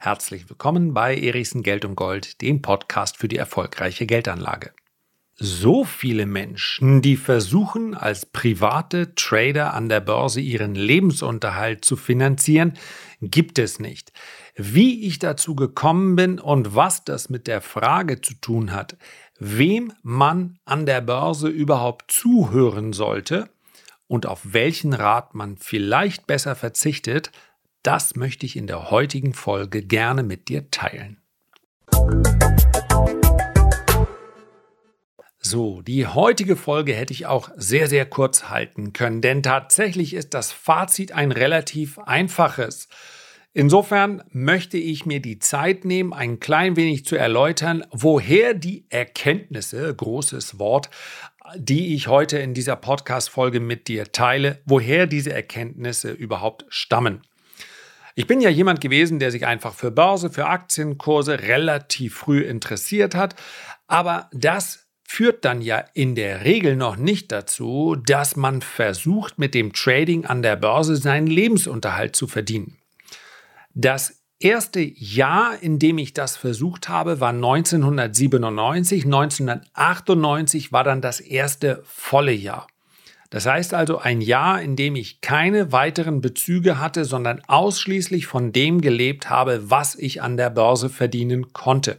Herzlich willkommen bei Erichsen Geld und Gold, dem Podcast für die erfolgreiche Geldanlage. So viele Menschen, die versuchen, als private Trader an der Börse ihren Lebensunterhalt zu finanzieren, gibt es nicht. Wie ich dazu gekommen bin und was das mit der Frage zu tun hat, wem man an der Börse überhaupt zuhören sollte und auf welchen Rat man vielleicht besser verzichtet, das möchte ich in der heutigen Folge gerne mit dir teilen. So, die heutige Folge hätte ich auch sehr, sehr kurz halten können, denn tatsächlich ist das Fazit ein relativ einfaches. Insofern möchte ich mir die Zeit nehmen, ein klein wenig zu erläutern, woher die Erkenntnisse, großes Wort, die ich heute in dieser Podcast-Folge mit dir teile, woher diese Erkenntnisse überhaupt stammen. Ich bin ja jemand gewesen, der sich einfach für Börse, für Aktienkurse relativ früh interessiert hat, aber das führt dann ja in der Regel noch nicht dazu, dass man versucht, mit dem Trading an der Börse seinen Lebensunterhalt zu verdienen. Das erste Jahr, in dem ich das versucht habe, war 1997. 1998 war dann das erste volle Jahr. Das heißt also ein Jahr, in dem ich keine weiteren Bezüge hatte, sondern ausschließlich von dem gelebt habe, was ich an der Börse verdienen konnte.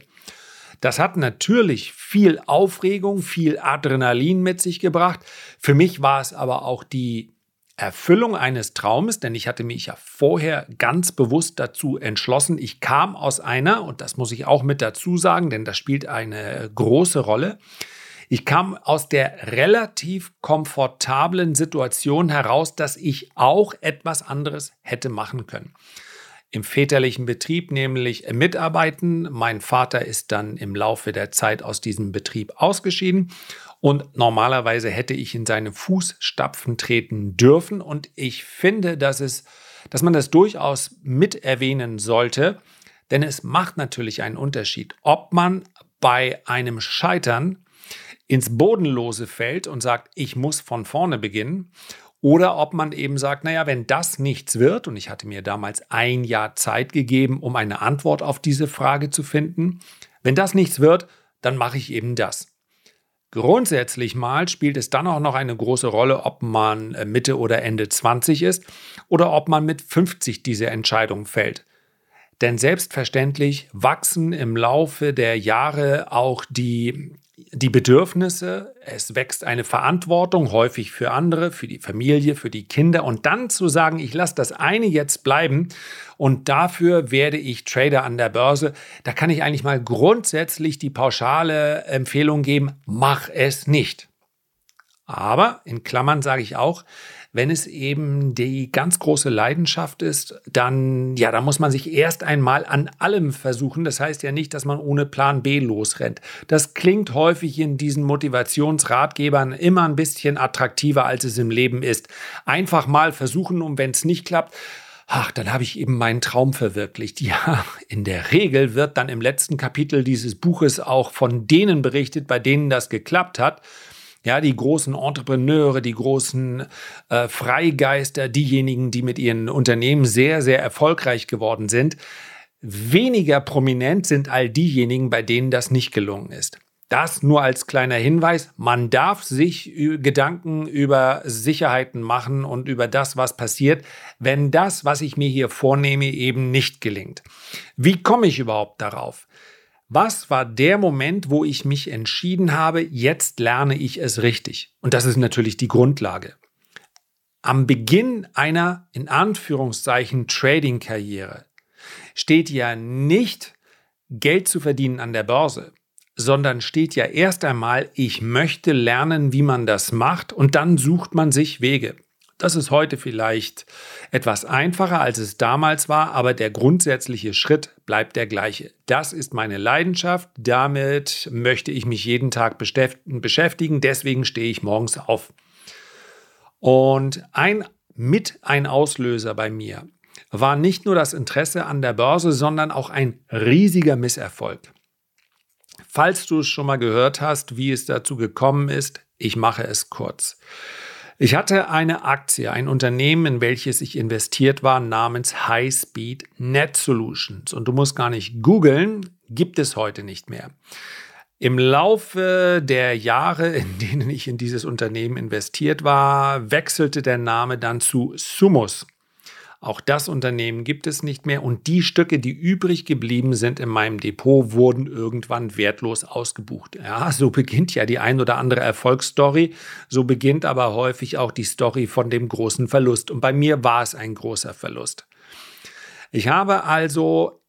Das hat natürlich viel Aufregung, viel Adrenalin mit sich gebracht. Für mich war es aber auch die Erfüllung eines Traumes, denn ich hatte mich ja vorher ganz bewusst dazu entschlossen. Ich kam aus einer, und das muss ich auch mit dazu sagen, denn das spielt eine große Rolle. Ich kam aus der relativ komfortablen Situation heraus, dass ich auch etwas anderes hätte machen können. Im väterlichen Betrieb nämlich mitarbeiten. Mein Vater ist dann im Laufe der Zeit aus diesem Betrieb ausgeschieden. Und normalerweise hätte ich in seine Fußstapfen treten dürfen. Und ich finde, dass es dass man das durchaus mit erwähnen sollte, denn es macht natürlich einen Unterschied, ob man bei einem Scheitern ins Bodenlose fällt und sagt, ich muss von vorne beginnen oder ob man eben sagt, naja, wenn das nichts wird, und ich hatte mir damals ein Jahr Zeit gegeben, um eine Antwort auf diese Frage zu finden, wenn das nichts wird, dann mache ich eben das. Grundsätzlich mal spielt es dann auch noch eine große Rolle, ob man äh, Mitte oder Ende 20 ist oder ob man mit 50 diese Entscheidung fällt. Denn selbstverständlich wachsen im Laufe der Jahre auch die die Bedürfnisse, es wächst eine Verantwortung, häufig für andere, für die Familie, für die Kinder. Und dann zu sagen, ich lasse das eine jetzt bleiben und dafür werde ich Trader an der Börse, da kann ich eigentlich mal grundsätzlich die pauschale Empfehlung geben, mach es nicht. Aber in Klammern sage ich auch, wenn es eben die ganz große Leidenschaft ist, dann, ja, da muss man sich erst einmal an allem versuchen. Das heißt ja nicht, dass man ohne Plan B losrennt. Das klingt häufig in diesen Motivationsratgebern immer ein bisschen attraktiver, als es im Leben ist. Einfach mal versuchen und wenn es nicht klappt, ach, dann habe ich eben meinen Traum verwirklicht. Ja, in der Regel wird dann im letzten Kapitel dieses Buches auch von denen berichtet, bei denen das geklappt hat. Ja, die großen Entrepreneure, die großen äh, Freigeister, diejenigen, die mit ihren Unternehmen sehr, sehr erfolgreich geworden sind. Weniger prominent sind all diejenigen, bei denen das nicht gelungen ist. Das nur als kleiner Hinweis. Man darf sich Gedanken über Sicherheiten machen und über das, was passiert, wenn das, was ich mir hier vornehme, eben nicht gelingt. Wie komme ich überhaupt darauf? Was war der Moment, wo ich mich entschieden habe, jetzt lerne ich es richtig? Und das ist natürlich die Grundlage. Am Beginn einer in Anführungszeichen Trading-Karriere steht ja nicht Geld zu verdienen an der Börse, sondern steht ja erst einmal, ich möchte lernen, wie man das macht und dann sucht man sich Wege. Das ist heute vielleicht etwas einfacher, als es damals war, aber der grundsätzliche Schritt bleibt der gleiche. Das ist meine Leidenschaft, damit möchte ich mich jeden Tag beschäftigen, deswegen stehe ich morgens auf. Und ein mit ein Auslöser bei mir war nicht nur das Interesse an der Börse, sondern auch ein riesiger Misserfolg. Falls du es schon mal gehört hast, wie es dazu gekommen ist, ich mache es kurz. Ich hatte eine Aktie, ein Unternehmen, in welches ich investiert war, namens High Speed Net Solutions. Und du musst gar nicht googeln, gibt es heute nicht mehr. Im Laufe der Jahre, in denen ich in dieses Unternehmen investiert war, wechselte der Name dann zu Sumus. Auch das Unternehmen gibt es nicht mehr und die Stücke, die übrig geblieben sind in meinem Depot, wurden irgendwann wertlos ausgebucht. Ja, so beginnt ja die ein oder andere Erfolgsstory, so beginnt aber häufig auch die Story von dem großen Verlust und bei mir war es ein großer Verlust. Ich habe also,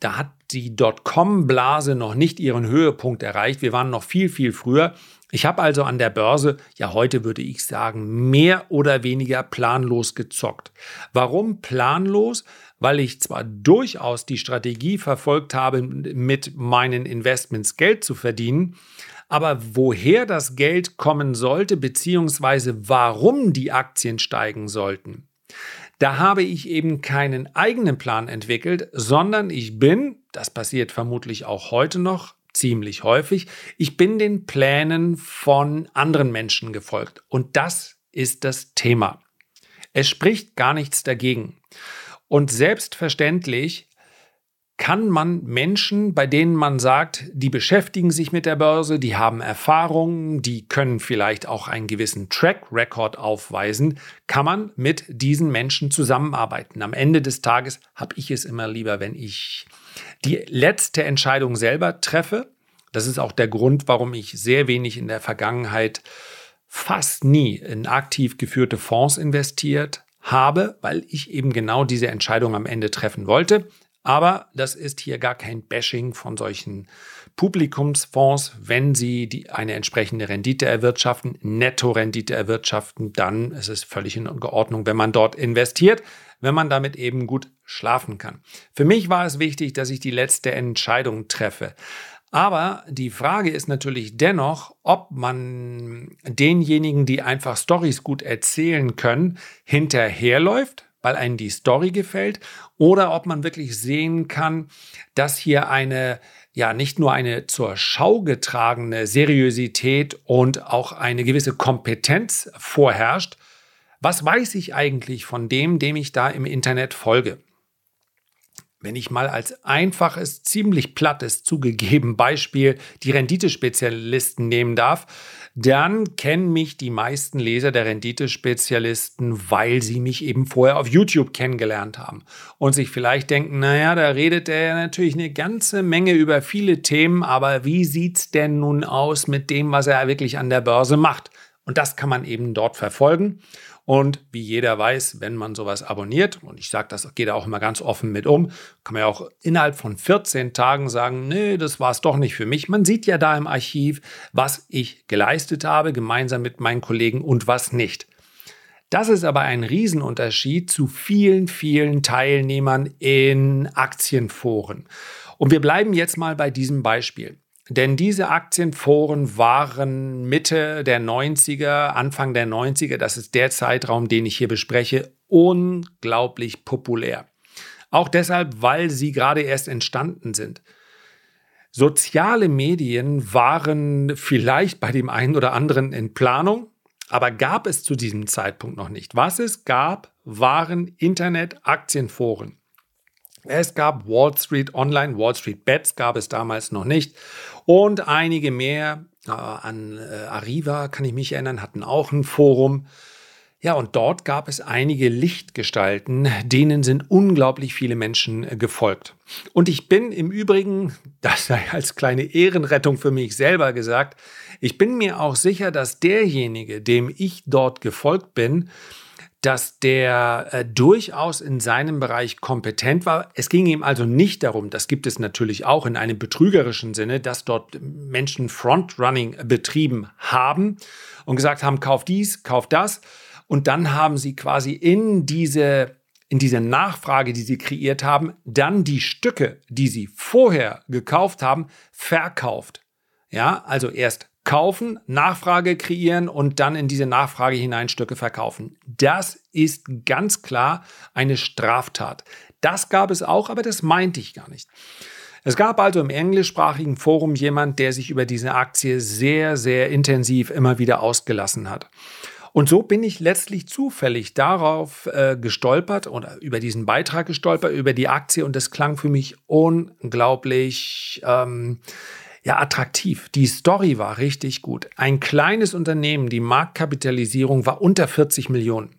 da hat die Dotcom-Blase noch nicht ihren Höhepunkt erreicht. Wir waren noch viel, viel früher. Ich habe also an der Börse, ja heute würde ich sagen, mehr oder weniger planlos gezockt. Warum planlos? Weil ich zwar durchaus die Strategie verfolgt habe, mit meinen Investments Geld zu verdienen, aber woher das Geld kommen sollte, beziehungsweise warum die Aktien steigen sollten, da habe ich eben keinen eigenen Plan entwickelt, sondern ich bin, das passiert vermutlich auch heute noch, ziemlich häufig. Ich bin den Plänen von anderen Menschen gefolgt. Und das ist das Thema. Es spricht gar nichts dagegen. Und selbstverständlich kann man Menschen, bei denen man sagt, die beschäftigen sich mit der Börse, die haben Erfahrungen, die können vielleicht auch einen gewissen Track Record aufweisen, kann man mit diesen Menschen zusammenarbeiten. Am Ende des Tages habe ich es immer lieber, wenn ich die letzte Entscheidung selber treffe. Das ist auch der Grund, warum ich sehr wenig in der Vergangenheit fast nie in aktiv geführte Fonds investiert habe, weil ich eben genau diese Entscheidung am Ende treffen wollte. Aber das ist hier gar kein Bashing von solchen Publikumsfonds. Wenn sie die, eine entsprechende Rendite erwirtschaften, Netto-Rendite erwirtschaften, dann ist es völlig in Ordnung, wenn man dort investiert wenn man damit eben gut schlafen kann. Für mich war es wichtig, dass ich die letzte Entscheidung treffe. Aber die Frage ist natürlich dennoch, ob man denjenigen, die einfach Stories gut erzählen können, hinterherläuft, weil einem die Story gefällt, oder ob man wirklich sehen kann, dass hier eine ja nicht nur eine zur Schau getragene Seriosität und auch eine gewisse Kompetenz vorherrscht, was weiß ich eigentlich von dem, dem ich da im Internet folge? Wenn ich mal als einfaches, ziemlich plattes zugegeben Beispiel die Renditespezialisten nehmen darf, dann kennen mich die meisten Leser der Renditespezialisten, weil sie mich eben vorher auf YouTube kennengelernt haben und sich vielleicht denken, naja, da redet er natürlich eine ganze Menge über viele Themen, aber wie sieht's denn nun aus mit dem, was er wirklich an der Börse macht? Und das kann man eben dort verfolgen. Und wie jeder weiß, wenn man sowas abonniert, und ich sage, das geht auch immer ganz offen mit um, kann man ja auch innerhalb von 14 Tagen sagen, nee, das war es doch nicht für mich. Man sieht ja da im Archiv, was ich geleistet habe, gemeinsam mit meinen Kollegen und was nicht. Das ist aber ein Riesenunterschied zu vielen, vielen Teilnehmern in Aktienforen. Und wir bleiben jetzt mal bei diesem Beispiel. Denn diese Aktienforen waren Mitte der 90er, Anfang der 90er, das ist der Zeitraum, den ich hier bespreche, unglaublich populär. Auch deshalb, weil sie gerade erst entstanden sind. Soziale Medien waren vielleicht bei dem einen oder anderen in Planung, aber gab es zu diesem Zeitpunkt noch nicht. Was es gab, waren Internet-Aktienforen. Es gab Wall Street Online, Wall Street Bets gab es damals noch nicht. Und einige mehr, äh, an äh, Arriva kann ich mich erinnern, hatten auch ein Forum. Ja, und dort gab es einige Lichtgestalten, denen sind unglaublich viele Menschen äh, gefolgt. Und ich bin im Übrigen, das sei als kleine Ehrenrettung für mich selber gesagt, ich bin mir auch sicher, dass derjenige, dem ich dort gefolgt bin, dass der äh, durchaus in seinem Bereich kompetent war. Es ging ihm also nicht darum, das gibt es natürlich auch in einem betrügerischen Sinne, dass dort Menschen Frontrunning betrieben haben und gesagt haben, kauf dies, kauf das. Und dann haben sie quasi in diese, in diese Nachfrage, die sie kreiert haben, dann die Stücke, die sie vorher gekauft haben, verkauft. Ja, also erst kaufen, Nachfrage kreieren und dann in diese Nachfrage hinein Stücke verkaufen. Das ist ganz klar eine Straftat. Das gab es auch, aber das meinte ich gar nicht. Es gab also im englischsprachigen Forum jemand, der sich über diese Aktie sehr, sehr intensiv immer wieder ausgelassen hat. Und so bin ich letztlich zufällig darauf äh, gestolpert oder über diesen Beitrag gestolpert, über die Aktie und das klang für mich unglaublich ähm, ja, attraktiv. Die Story war richtig gut. Ein kleines Unternehmen, die Marktkapitalisierung war unter 40 Millionen.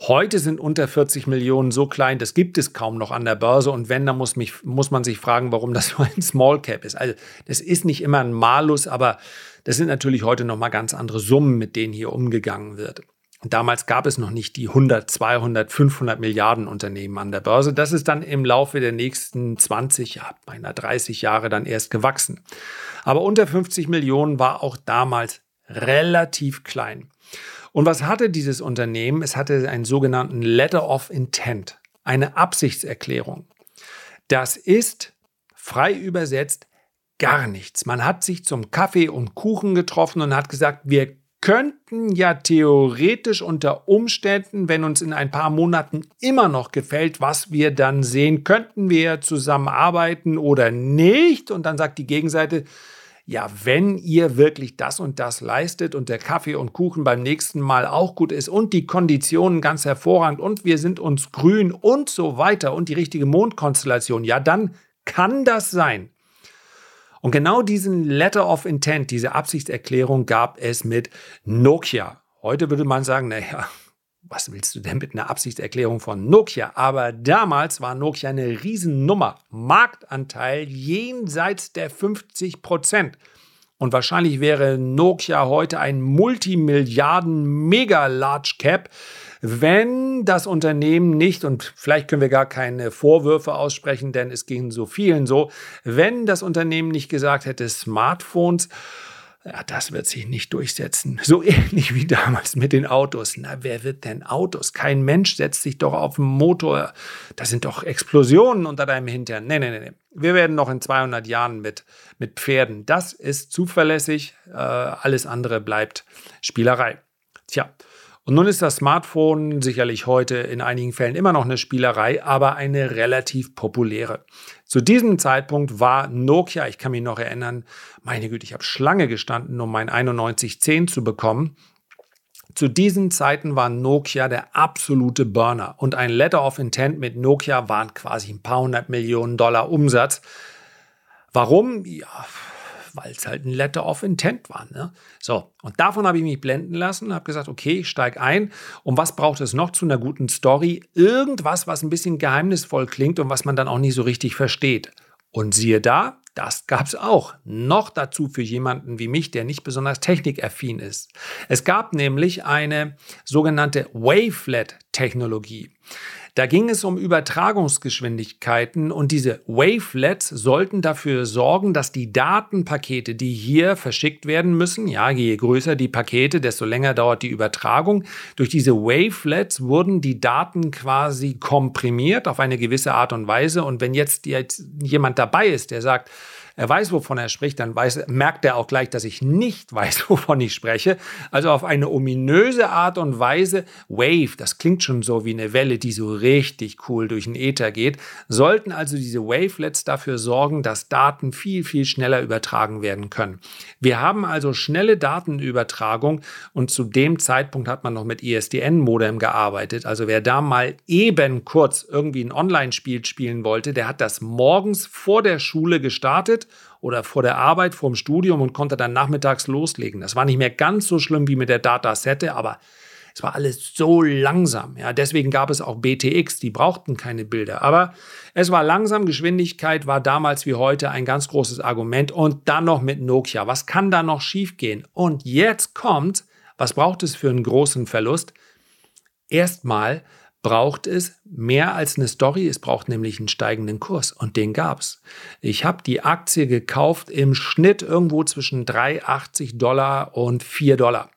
Heute sind unter 40 Millionen so klein, das gibt es kaum noch an der Börse. Und wenn, dann muss, mich, muss man sich fragen, warum das nur ein Small Cap ist. Also, das ist nicht immer ein Malus, aber das sind natürlich heute nochmal ganz andere Summen, mit denen hier umgegangen wird. Damals gab es noch nicht die 100, 200, 500 Milliarden Unternehmen an der Börse. Das ist dann im Laufe der nächsten 20, ja, beinahe 30 Jahre dann erst gewachsen. Aber unter 50 Millionen war auch damals relativ klein. Und was hatte dieses Unternehmen? Es hatte einen sogenannten Letter of Intent, eine Absichtserklärung. Das ist frei übersetzt gar nichts. Man hat sich zum Kaffee und Kuchen getroffen und hat gesagt, wir könnten ja theoretisch unter Umständen, wenn uns in ein paar Monaten immer noch gefällt, was wir dann sehen, könnten wir zusammenarbeiten oder nicht. Und dann sagt die Gegenseite, ja, wenn ihr wirklich das und das leistet und der Kaffee und Kuchen beim nächsten Mal auch gut ist und die Konditionen ganz hervorragend und wir sind uns grün und so weiter und die richtige Mondkonstellation, ja, dann kann das sein. Und genau diesen Letter of Intent, diese Absichtserklärung gab es mit Nokia. Heute würde man sagen, naja, was willst du denn mit einer Absichtserklärung von Nokia? Aber damals war Nokia eine Riesennummer. Marktanteil jenseits der 50 Prozent. Und wahrscheinlich wäre Nokia heute ein Multimilliarden-Mega-Large-Cap, wenn das Unternehmen nicht, und vielleicht können wir gar keine Vorwürfe aussprechen, denn es ging so vielen so, wenn das Unternehmen nicht gesagt hätte, Smartphones, ja, das wird sich nicht durchsetzen. So ähnlich wie damals mit den Autos. Na, wer wird denn Autos? Kein Mensch setzt sich doch auf den Motor. Da sind doch Explosionen unter deinem Hintern. Nee, nee, nee. Wir werden noch in 200 Jahren mit, mit Pferden. Das ist zuverlässig. Äh, alles andere bleibt Spielerei. Tja. Und nun ist das Smartphone sicherlich heute in einigen Fällen immer noch eine Spielerei, aber eine relativ populäre. Zu diesem Zeitpunkt war Nokia, ich kann mich noch erinnern, meine Güte, ich habe Schlange gestanden, um mein 9110 zu bekommen. Zu diesen Zeiten war Nokia der absolute Burner und ein Letter of Intent mit Nokia waren quasi ein paar hundert Millionen Dollar Umsatz. Warum? Ja, weil es halt ein Letter of Intent war. Ne? So, und davon habe ich mich blenden lassen, habe gesagt, okay, ich steige ein. Und was braucht es noch zu einer guten Story? Irgendwas, was ein bisschen geheimnisvoll klingt und was man dann auch nicht so richtig versteht. Und siehe da, das gab es auch. Noch dazu für jemanden wie mich, der nicht besonders technikaffin ist. Es gab nämlich eine sogenannte Wavelet-Technologie. Da ging es um Übertragungsgeschwindigkeiten und diese Wavelets sollten dafür sorgen, dass die Datenpakete, die hier verschickt werden müssen, ja, je größer die Pakete, desto länger dauert die Übertragung. Durch diese Wavelets wurden die Daten quasi komprimiert auf eine gewisse Art und Weise. Und wenn jetzt, jemand dabei ist, der sagt, er weiß, wovon er spricht, dann weiß, merkt er auch gleich, dass ich nicht weiß, wovon ich spreche. Also auf eine ominöse Art und Weise, Wave, das klingt schon so wie eine Welle, die so richtig cool durch den Äther geht, sollten also diese Wavelets dafür sorgen, dass Daten viel, viel schneller übertragen werden können. Wir haben also schnelle Datenübertragung und zu dem Zeitpunkt hat man noch mit ISDN-Modem gearbeitet. Also wer da mal eben kurz irgendwie ein Online-Spiel spielen wollte, der hat das morgens vor der Schule gestartet oder vor der Arbeit, vor dem Studium und konnte dann nachmittags loslegen. Das war nicht mehr ganz so schlimm wie mit der Datasette, aber es war alles so langsam. Ja, deswegen gab es auch BTX, die brauchten keine Bilder. Aber es war langsam, Geschwindigkeit war damals wie heute ein ganz großes Argument. Und dann noch mit Nokia. Was kann da noch schiefgehen? Und jetzt kommt, was braucht es für einen großen Verlust? Erstmal braucht es mehr als eine Story, es braucht nämlich einen steigenden Kurs und den gab es. Ich habe die Aktie gekauft im Schnitt irgendwo zwischen 3,80 Dollar und 4 Dollar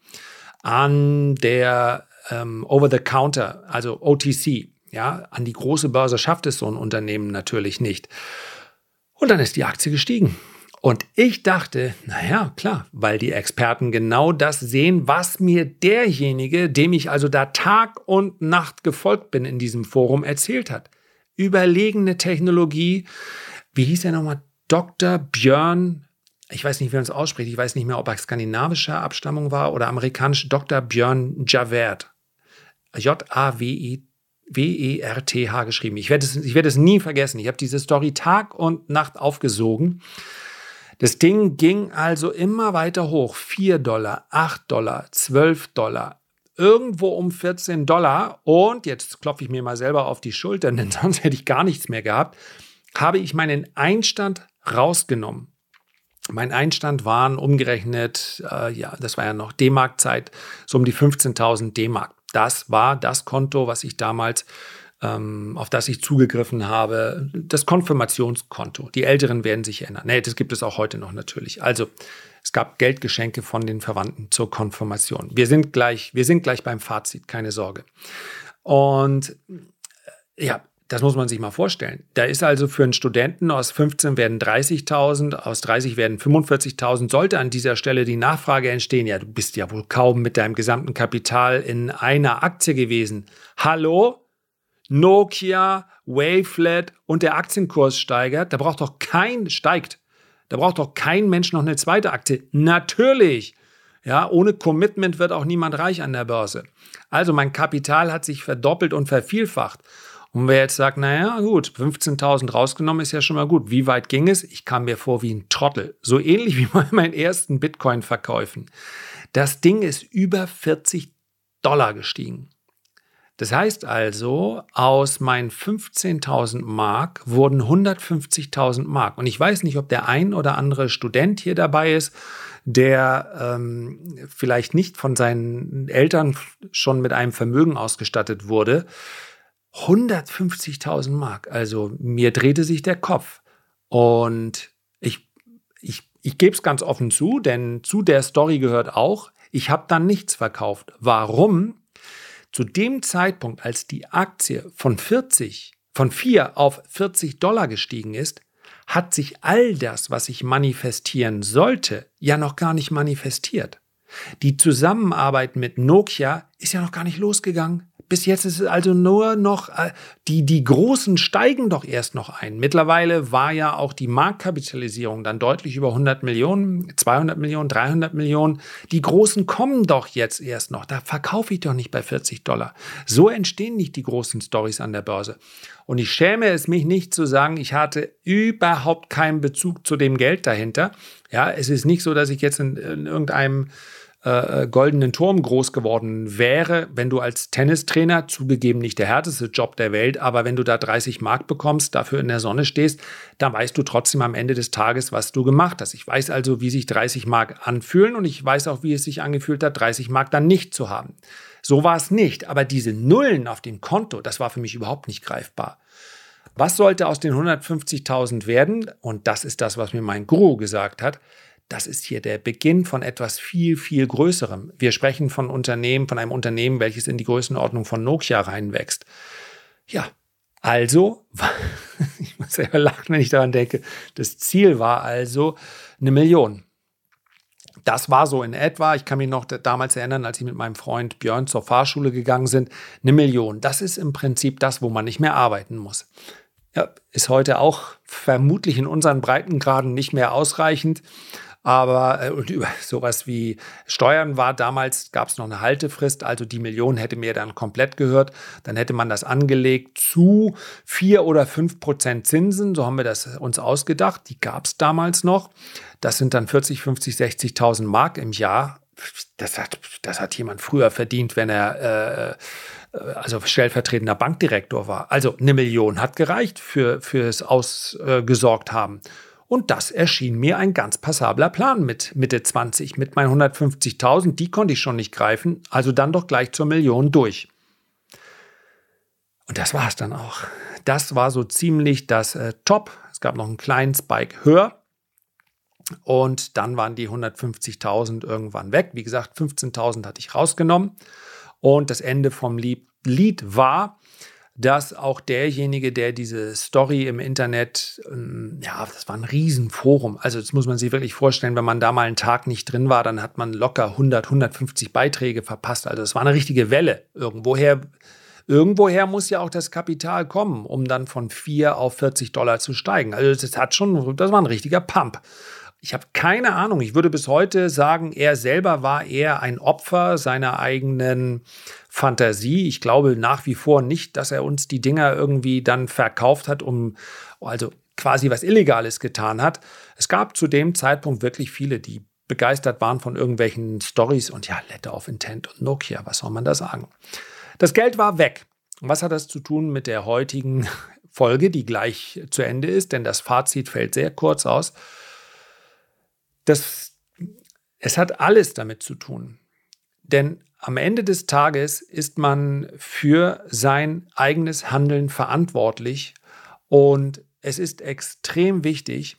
an der ähm, Over-the-Counter, also OTC. Ja, an die große Börse schafft es so ein Unternehmen natürlich nicht. Und dann ist die Aktie gestiegen. Und ich dachte, naja, klar, weil die Experten genau das sehen, was mir derjenige, dem ich also da Tag und Nacht gefolgt bin in diesem Forum, erzählt hat. Überlegene Technologie. Wie hieß er nochmal? Dr. Björn ich weiß nicht, wie man es ausspricht, ich weiß nicht mehr, ob er skandinavischer Abstammung war oder amerikanisch, Dr. Björn Javert. J-A-W-E-R-T-H geschrieben. Ich werde es, ich werde es nie vergessen. Ich habe diese Story Tag und Nacht aufgesogen. Das Ding ging also immer weiter hoch. 4 Dollar, 8 Dollar, 12 Dollar, irgendwo um 14 Dollar. Und jetzt klopfe ich mir mal selber auf die Schultern, denn sonst hätte ich gar nichts mehr gehabt. Habe ich meinen Einstand rausgenommen. Mein Einstand waren umgerechnet, äh, ja, das war ja noch D-Mark-Zeit, so um die 15.000 D-Mark. Das war das Konto, was ich damals ähm, auf das ich zugegriffen habe, das Konfirmationskonto. Die Älteren werden sich erinnern. Nee, das gibt es auch heute noch natürlich. Also es gab Geldgeschenke von den Verwandten zur Konfirmation. Wir sind gleich, wir sind gleich beim Fazit, keine Sorge. Und äh, ja, das muss man sich mal vorstellen. Da ist also für einen Studenten aus 15 werden 30.000, aus 30 werden 45.000. Sollte an dieser Stelle die Nachfrage entstehen, ja, du bist ja wohl kaum mit deinem gesamten Kapital in einer Aktie gewesen. Hallo? Nokia, Wavelet und der Aktienkurs steigert, da braucht doch kein, steigt, da braucht doch kein Mensch noch eine zweite Aktie. Natürlich. Ja, ohne Commitment wird auch niemand reich an der Börse. Also mein Kapital hat sich verdoppelt und vervielfacht. Und wer jetzt sagt, naja, gut, 15.000 rausgenommen ist ja schon mal gut. Wie weit ging es? Ich kam mir vor wie ein Trottel. So ähnlich wie bei meinen ersten Bitcoin-Verkäufen. Das Ding ist über 40 Dollar gestiegen. Das heißt also, aus meinen 15.000 Mark wurden 150.000 Mark. Und ich weiß nicht, ob der ein oder andere Student hier dabei ist, der ähm, vielleicht nicht von seinen Eltern schon mit einem Vermögen ausgestattet wurde. 150.000 Mark. Also mir drehte sich der Kopf. Und ich, ich, ich gebe es ganz offen zu, denn zu der Story gehört auch, ich habe dann nichts verkauft. Warum? Zu dem Zeitpunkt, als die Aktie von 40, von 4 auf 40 Dollar gestiegen ist, hat sich all das, was sich manifestieren sollte, ja noch gar nicht manifestiert. Die Zusammenarbeit mit Nokia ist ja noch gar nicht losgegangen. Bis jetzt ist es also nur noch, äh, die, die Großen steigen doch erst noch ein. Mittlerweile war ja auch die Marktkapitalisierung dann deutlich über 100 Millionen, 200 Millionen, 300 Millionen. Die Großen kommen doch jetzt erst noch. Da verkaufe ich doch nicht bei 40 Dollar. So entstehen nicht die großen Stories an der Börse. Und ich schäme es mich nicht zu sagen, ich hatte überhaupt keinen Bezug zu dem Geld dahinter. Ja, es ist nicht so, dass ich jetzt in, in irgendeinem äh, goldenen Turm groß geworden wäre, wenn du als Tennistrainer, zugegeben nicht der härteste Job der Welt, aber wenn du da 30 Mark bekommst, dafür in der Sonne stehst, dann weißt du trotzdem am Ende des Tages, was du gemacht hast. Ich weiß also, wie sich 30 Mark anfühlen und ich weiß auch, wie es sich angefühlt hat, 30 Mark dann nicht zu haben. So war es nicht, aber diese Nullen auf dem Konto, das war für mich überhaupt nicht greifbar. Was sollte aus den 150.000 werden? Und das ist das, was mir mein Guru gesagt hat das ist hier der Beginn von etwas viel, viel Größerem. Wir sprechen von Unternehmen, von einem Unternehmen, welches in die Größenordnung von Nokia reinwächst. Ja, also, ich muss selber lachen, wenn ich daran denke, das Ziel war also eine Million. Das war so in etwa, ich kann mich noch damals erinnern, als ich mit meinem Freund Björn zur Fahrschule gegangen sind, eine Million. Das ist im Prinzip das, wo man nicht mehr arbeiten muss. Ja, ist heute auch vermutlich in unseren Breitengraden nicht mehr ausreichend. Aber äh, und über sowas wie Steuern war damals, gab es noch eine Haltefrist, also die Million hätte mir dann komplett gehört. Dann hätte man das angelegt zu vier oder fünf Prozent Zinsen, so haben wir das uns ausgedacht. Die gab es damals noch. Das sind dann 40, 50, 60.000 Mark im Jahr. Das hat, das hat jemand früher verdient, wenn er äh, also stellvertretender Bankdirektor war. Also eine Million hat gereicht für fürs ausgesorgt haben. Und das erschien mir ein ganz passabler Plan mit Mitte 20. Mit meinen 150.000, die konnte ich schon nicht greifen, also dann doch gleich zur Million durch. Und das war es dann auch. Das war so ziemlich das äh, Top. Es gab noch einen kleinen Spike höher. Und dann waren die 150.000 irgendwann weg. Wie gesagt, 15.000 hatte ich rausgenommen. Und das Ende vom Lied war, dass auch derjenige, der diese Story im Internet, ähm, ja, das war ein Riesenforum. Also das muss man sich wirklich vorstellen, wenn man da mal einen Tag nicht drin war, dann hat man locker 100, 150 Beiträge verpasst. Also es war eine richtige Welle. Irgendwoher, irgendwoher muss ja auch das Kapital kommen, um dann von 4 auf 40 Dollar zu steigen. Also das hat schon, das war ein richtiger Pump. Ich habe keine Ahnung. Ich würde bis heute sagen, er selber war eher ein Opfer seiner eigenen Fantasie. Ich glaube nach wie vor nicht, dass er uns die Dinger irgendwie dann verkauft hat, um also quasi was Illegales getan hat. Es gab zu dem Zeitpunkt wirklich viele, die begeistert waren von irgendwelchen Stories und ja, Letter of Intent und Nokia, was soll man da sagen? Das Geld war weg. Was hat das zu tun mit der heutigen Folge, die gleich zu Ende ist? Denn das Fazit fällt sehr kurz aus. Das, es hat alles damit zu tun. Denn am Ende des Tages ist man für sein eigenes Handeln verantwortlich und es ist extrem wichtig,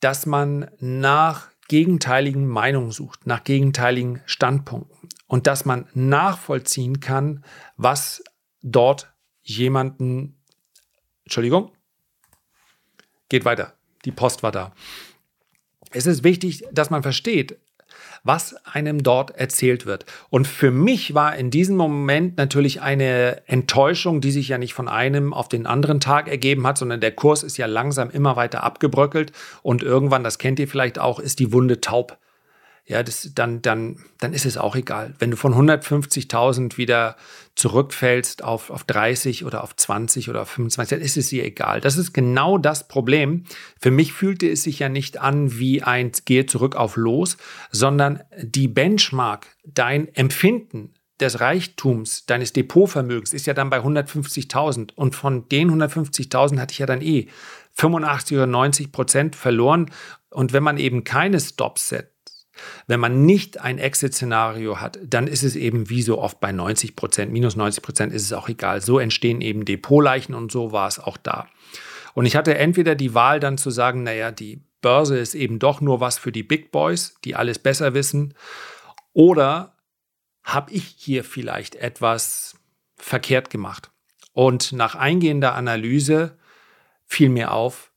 dass man nach gegenteiligen Meinungen sucht, nach gegenteiligen Standpunkten und dass man nachvollziehen kann, was dort jemanden, Entschuldigung, geht weiter, die Post war da. Es ist wichtig, dass man versteht, was einem dort erzählt wird. Und für mich war in diesem Moment natürlich eine Enttäuschung, die sich ja nicht von einem auf den anderen Tag ergeben hat, sondern der Kurs ist ja langsam immer weiter abgebröckelt und irgendwann, das kennt ihr vielleicht auch, ist die Wunde taub ja, das, dann, dann, dann ist es auch egal. Wenn du von 150.000 wieder zurückfällst auf, auf 30 oder auf 20 oder auf 25, dann ist es dir egal. Das ist genau das Problem. Für mich fühlte es sich ja nicht an wie ein Gehe zurück auf los, sondern die Benchmark, dein Empfinden des Reichtums, deines Depotvermögens ist ja dann bei 150.000 und von den 150.000 hatte ich ja dann eh 85 oder 90 Prozent verloren. Und wenn man eben keine Stops setzt, wenn man nicht ein Exit-Szenario hat, dann ist es eben wie so oft bei 90 Prozent, minus 90 Prozent ist es auch egal. So entstehen eben Depotleichen und so war es auch da. Und ich hatte entweder die Wahl dann zu sagen, naja, die Börse ist eben doch nur was für die Big Boys, die alles besser wissen, oder habe ich hier vielleicht etwas verkehrt gemacht? Und nach eingehender Analyse fiel mir auf,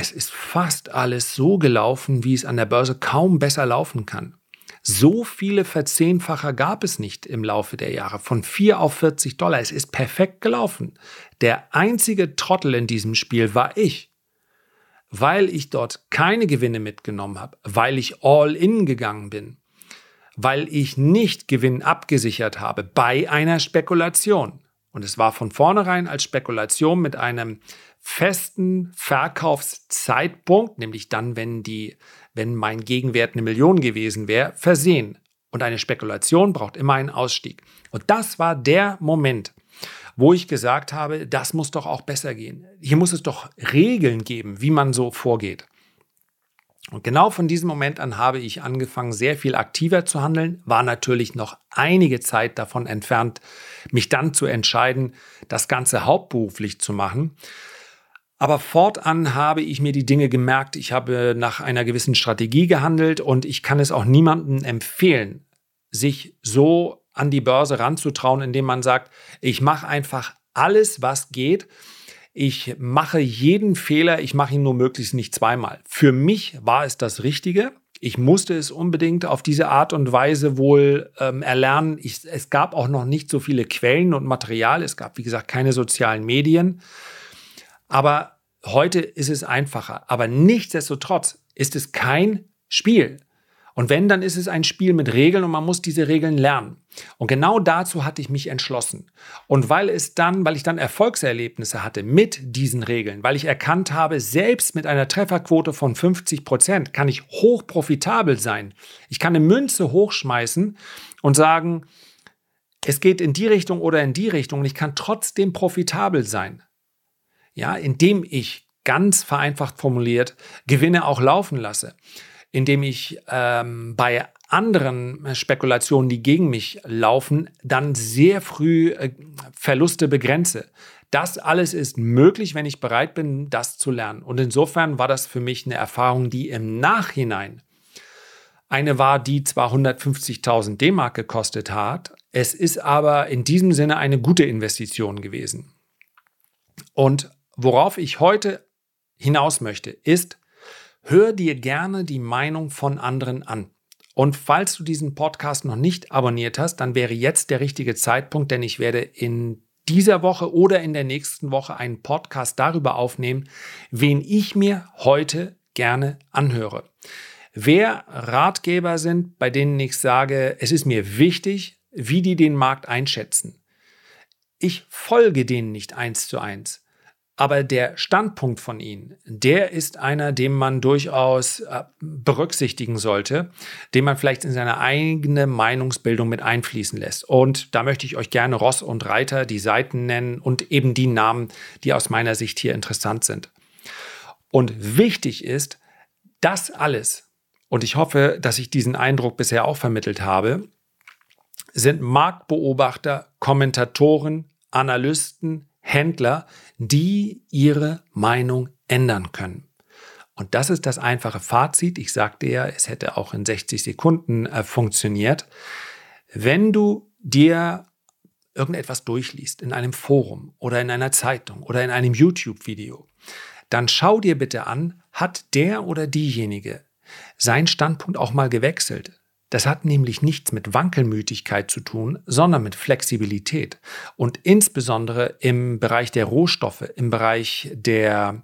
es ist fast alles so gelaufen, wie es an der Börse kaum besser laufen kann. So viele Verzehnfacher gab es nicht im Laufe der Jahre. Von 4 auf 40 Dollar. Es ist perfekt gelaufen. Der einzige Trottel in diesem Spiel war ich. Weil ich dort keine Gewinne mitgenommen habe, weil ich all in gegangen bin, weil ich nicht Gewinn abgesichert habe bei einer Spekulation. Und es war von vornherein als Spekulation mit einem festen Verkaufszeitpunkt, nämlich dann, wenn die, wenn mein Gegenwert eine Million gewesen wäre, versehen. Und eine Spekulation braucht immer einen Ausstieg. Und das war der Moment, wo ich gesagt habe, das muss doch auch besser gehen. Hier muss es doch Regeln geben, wie man so vorgeht. Und genau von diesem Moment an habe ich angefangen, sehr viel aktiver zu handeln, war natürlich noch einige Zeit davon entfernt, mich dann zu entscheiden, das Ganze hauptberuflich zu machen. Aber fortan habe ich mir die Dinge gemerkt. Ich habe nach einer gewissen Strategie gehandelt und ich kann es auch niemandem empfehlen, sich so an die Börse ranzutrauen, indem man sagt, ich mache einfach alles, was geht. Ich mache jeden Fehler, ich mache ihn nur möglichst nicht zweimal. Für mich war es das Richtige. Ich musste es unbedingt auf diese Art und Weise wohl ähm, erlernen. Ich, es gab auch noch nicht so viele Quellen und Material. Es gab, wie gesagt, keine sozialen Medien. Aber heute ist es einfacher. Aber nichtsdestotrotz ist es kein Spiel. Und wenn, dann ist es ein Spiel mit Regeln und man muss diese Regeln lernen. Und genau dazu hatte ich mich entschlossen. Und weil es dann, weil ich dann Erfolgserlebnisse hatte mit diesen Regeln, weil ich erkannt habe, selbst mit einer Trefferquote von 50 Prozent kann ich hoch profitabel sein. Ich kann eine Münze hochschmeißen und sagen, es geht in die Richtung oder in die Richtung und ich kann trotzdem profitabel sein ja, indem ich ganz vereinfacht formuliert Gewinne auch laufen lasse, indem ich ähm, bei anderen Spekulationen, die gegen mich laufen, dann sehr früh äh, Verluste begrenze. Das alles ist möglich, wenn ich bereit bin, das zu lernen. Und insofern war das für mich eine Erfahrung, die im Nachhinein eine war, die zwar 150.000 D-Mark gekostet hat, es ist aber in diesem Sinne eine gute Investition gewesen. Und Worauf ich heute hinaus möchte, ist, hör dir gerne die Meinung von anderen an. Und falls du diesen Podcast noch nicht abonniert hast, dann wäre jetzt der richtige Zeitpunkt, denn ich werde in dieser Woche oder in der nächsten Woche einen Podcast darüber aufnehmen, wen ich mir heute gerne anhöre. Wer Ratgeber sind, bei denen ich sage, es ist mir wichtig, wie die den Markt einschätzen. Ich folge denen nicht eins zu eins. Aber der Standpunkt von Ihnen, der ist einer, den man durchaus äh, berücksichtigen sollte, den man vielleicht in seine eigene Meinungsbildung mit einfließen lässt. Und da möchte ich euch gerne Ross und Reiter die Seiten nennen und eben die Namen, die aus meiner Sicht hier interessant sind. Und wichtig ist, das alles, und ich hoffe, dass ich diesen Eindruck bisher auch vermittelt habe, sind Marktbeobachter, Kommentatoren, Analysten, Händler, die ihre Meinung ändern können. Und das ist das einfache Fazit. Ich sagte ja, es hätte auch in 60 Sekunden äh, funktioniert. Wenn du dir irgendetwas durchliest in einem Forum oder in einer Zeitung oder in einem YouTube-Video, dann schau dir bitte an, hat der oder diejenige seinen Standpunkt auch mal gewechselt? Das hat nämlich nichts mit Wankelmütigkeit zu tun, sondern mit Flexibilität. Und insbesondere im Bereich der Rohstoffe, im Bereich der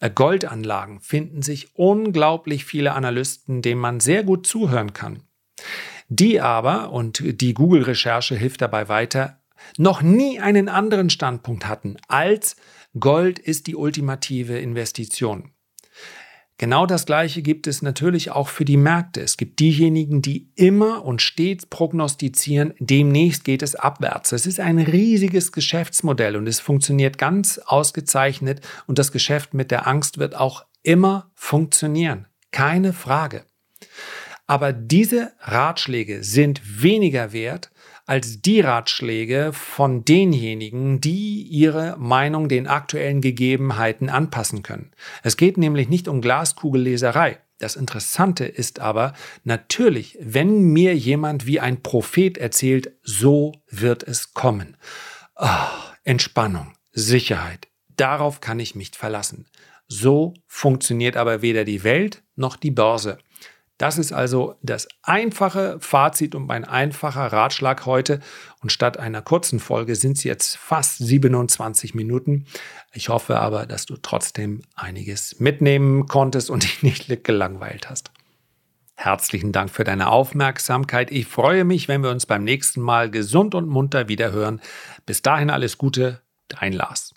äh, Goldanlagen finden sich unglaublich viele Analysten, denen man sehr gut zuhören kann. Die aber, und die Google-Recherche hilft dabei weiter, noch nie einen anderen Standpunkt hatten als Gold ist die ultimative Investition. Genau das Gleiche gibt es natürlich auch für die Märkte. Es gibt diejenigen, die immer und stets prognostizieren, demnächst geht es abwärts. Es ist ein riesiges Geschäftsmodell und es funktioniert ganz ausgezeichnet und das Geschäft mit der Angst wird auch immer funktionieren. Keine Frage. Aber diese Ratschläge sind weniger wert als die Ratschläge von denjenigen, die ihre Meinung den aktuellen Gegebenheiten anpassen können. Es geht nämlich nicht um Glaskugelleserei. Das Interessante ist aber natürlich, wenn mir jemand wie ein Prophet erzählt, so wird es kommen. Oh, Entspannung, Sicherheit, darauf kann ich mich verlassen. So funktioniert aber weder die Welt noch die Börse. Das ist also das einfache Fazit und mein einfacher Ratschlag heute. Und statt einer kurzen Folge sind es jetzt fast 27 Minuten. Ich hoffe aber, dass du trotzdem einiges mitnehmen konntest und dich nicht gelangweilt hast. Herzlichen Dank für deine Aufmerksamkeit. Ich freue mich, wenn wir uns beim nächsten Mal gesund und munter wieder hören. Bis dahin alles Gute, dein Lars.